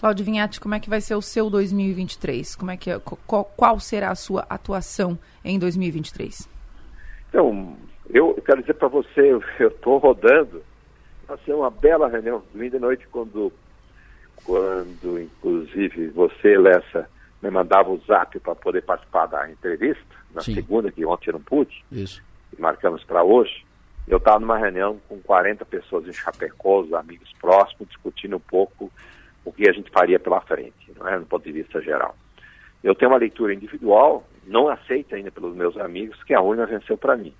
Cláudio Vinhati, como é que vai ser o seu 2023? Como é que, qual, qual será a sua atuação em 2023? Então, eu quero dizer para você, eu estou rodando, vai ser uma bela reunião, domingo de noite, quando, quando inclusive você, Lessa, me mandava o zap para poder participar da entrevista, na Sim. segunda, que ontem eu não pude, Isso. e marcamos para hoje, eu estava numa reunião com 40 pessoas em Chapecó, os amigos próximos, discutindo um pouco o que a gente faria pela frente, não é, no ponto de vista geral. Eu tenho uma leitura individual, não aceita ainda pelos meus amigos, que a urna venceu para mim.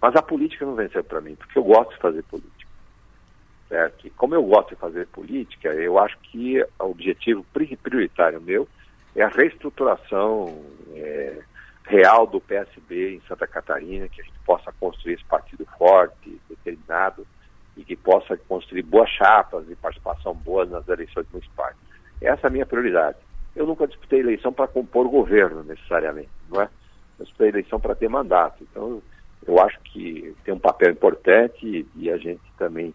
Mas a política não venceu para mim, porque eu gosto de fazer política. Certo? E como eu gosto de fazer política, eu acho que o objetivo prioritário meu é a reestruturação é, real do PSB em Santa Catarina, que a gente possa construir esse partido forte, determinado, que possa construir boas chapas e participação boa nas eleições municipais. Essa é a minha prioridade. Eu nunca disputei eleição para compor governo, necessariamente, não é? Eu disputei eleição para ter mandato. Então, eu acho que tem um papel importante e, a gente também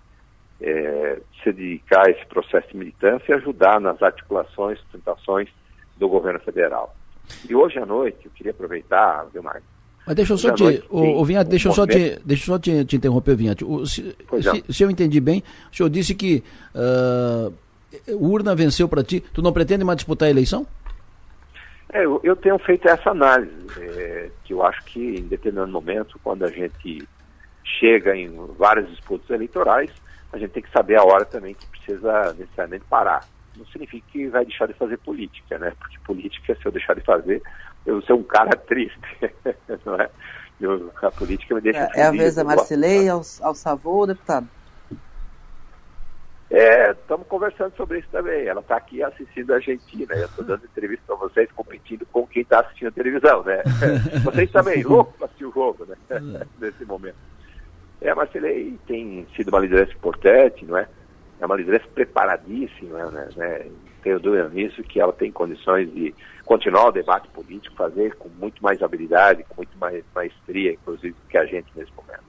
é, se dedicar a esse processo de militância e ajudar nas articulações, tentações do governo federal. E hoje à noite, eu queria aproveitar, viu, Marcos? Mas deixa eu só te, noite, o, o Vinhate, deixa eu só te, deixa só te, te interromper, Vinhate. O, se, se, se, eu entendi bem, o senhor disse que uh, urna venceu para ti. Tu não pretende mais disputar a eleição? É, eu, eu, tenho feito essa análise, é, que eu acho que em determinado momento, quando a gente chega em várias disputas eleitorais, a gente tem que saber a hora também que precisa necessariamente parar não significa que vai deixar de fazer política, né? Porque política, se eu deixar de fazer, eu vou ser um cara triste, não é? Eu, a política me deixa É, é a vez da Marcelei, ao, ao Savô, deputado? É, estamos conversando sobre isso também. Ela está aqui assistindo a Argentina. Eu estou dando entrevista para vocês, competindo com quem está assistindo a televisão, né? vocês também, louco para assistir o jogo, né? Nesse momento. É, a Marcelei tem sido uma liderança importante, não é? É uma liderança preparadíssima, né, né? tenho dúvida nisso, que ela tem condições de continuar o debate político, fazer com muito mais habilidade, com muito mais maestria, inclusive, que a gente nesse momento.